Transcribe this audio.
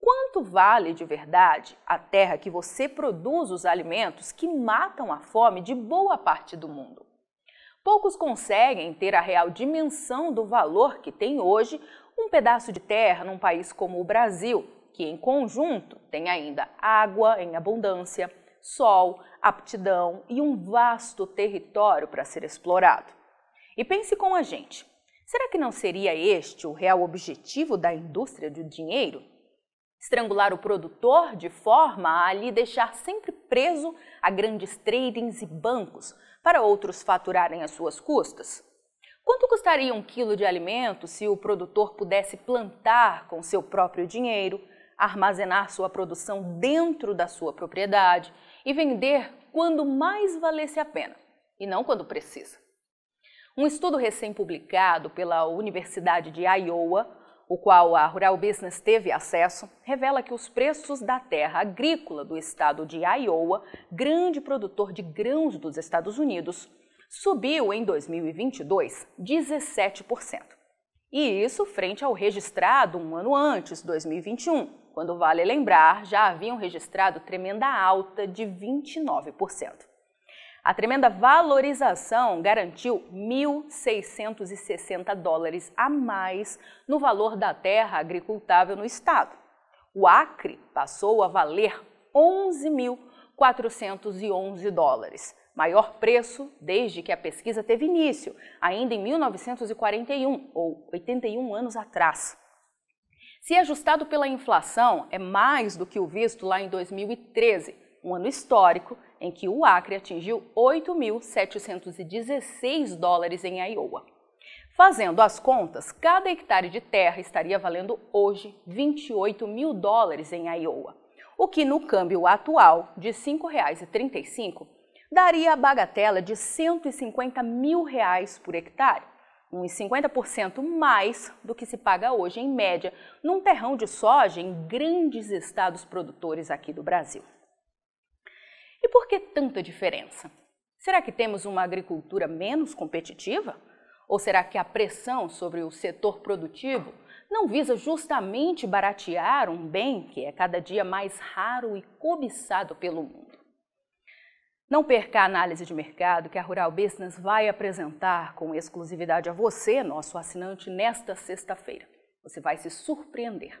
Quanto vale de verdade a terra que você produz os alimentos que matam a fome de boa parte do mundo? Poucos conseguem ter a real dimensão do valor que tem hoje um pedaço de terra num país como o Brasil, que em conjunto tem ainda água em abundância, sol, aptidão e um vasto território para ser explorado. E pense com a gente: será que não seria este o real objetivo da indústria do dinheiro? Estrangular o produtor de forma a lhe deixar sempre preso a grandes tradings e bancos para outros faturarem as suas custas? Quanto custaria um quilo de alimento se o produtor pudesse plantar com seu próprio dinheiro, armazenar sua produção dentro da sua propriedade e vender quando mais valesse a pena, e não quando precisa? Um estudo recém-publicado pela Universidade de Iowa, o qual a Rural Business teve acesso, revela que os preços da terra agrícola do estado de Iowa, grande produtor de grãos dos Estados Unidos, subiu em 2022 17%. E isso frente ao registrado um ano antes, 2021, quando vale lembrar, já haviam registrado tremenda alta de 29%. A tremenda valorização garantiu 1.660 dólares a mais no valor da terra agricultável no estado. O acre passou a valer 11.411 dólares, maior preço desde que a pesquisa teve início, ainda em 1941, ou 81 anos atrás. Se ajustado pela inflação, é mais do que o visto lá em 2013, um ano histórico em que o Acre atingiu 8.716 dólares em Iowa. Fazendo as contas, cada hectare de terra estaria valendo hoje 28 mil dólares em Iowa, o que no câmbio atual de R$ 5,35 daria a bagatela de 150 mil reais por hectare, uns 50% mais do que se paga hoje em média num terrão de soja em grandes estados produtores aqui do Brasil. E por que tanta diferença? Será que temos uma agricultura menos competitiva? Ou será que a pressão sobre o setor produtivo não visa justamente baratear um bem que é cada dia mais raro e cobiçado pelo mundo? Não perca a análise de mercado que a Rural Business vai apresentar com exclusividade a você, nosso assinante, nesta sexta-feira. Você vai se surpreender.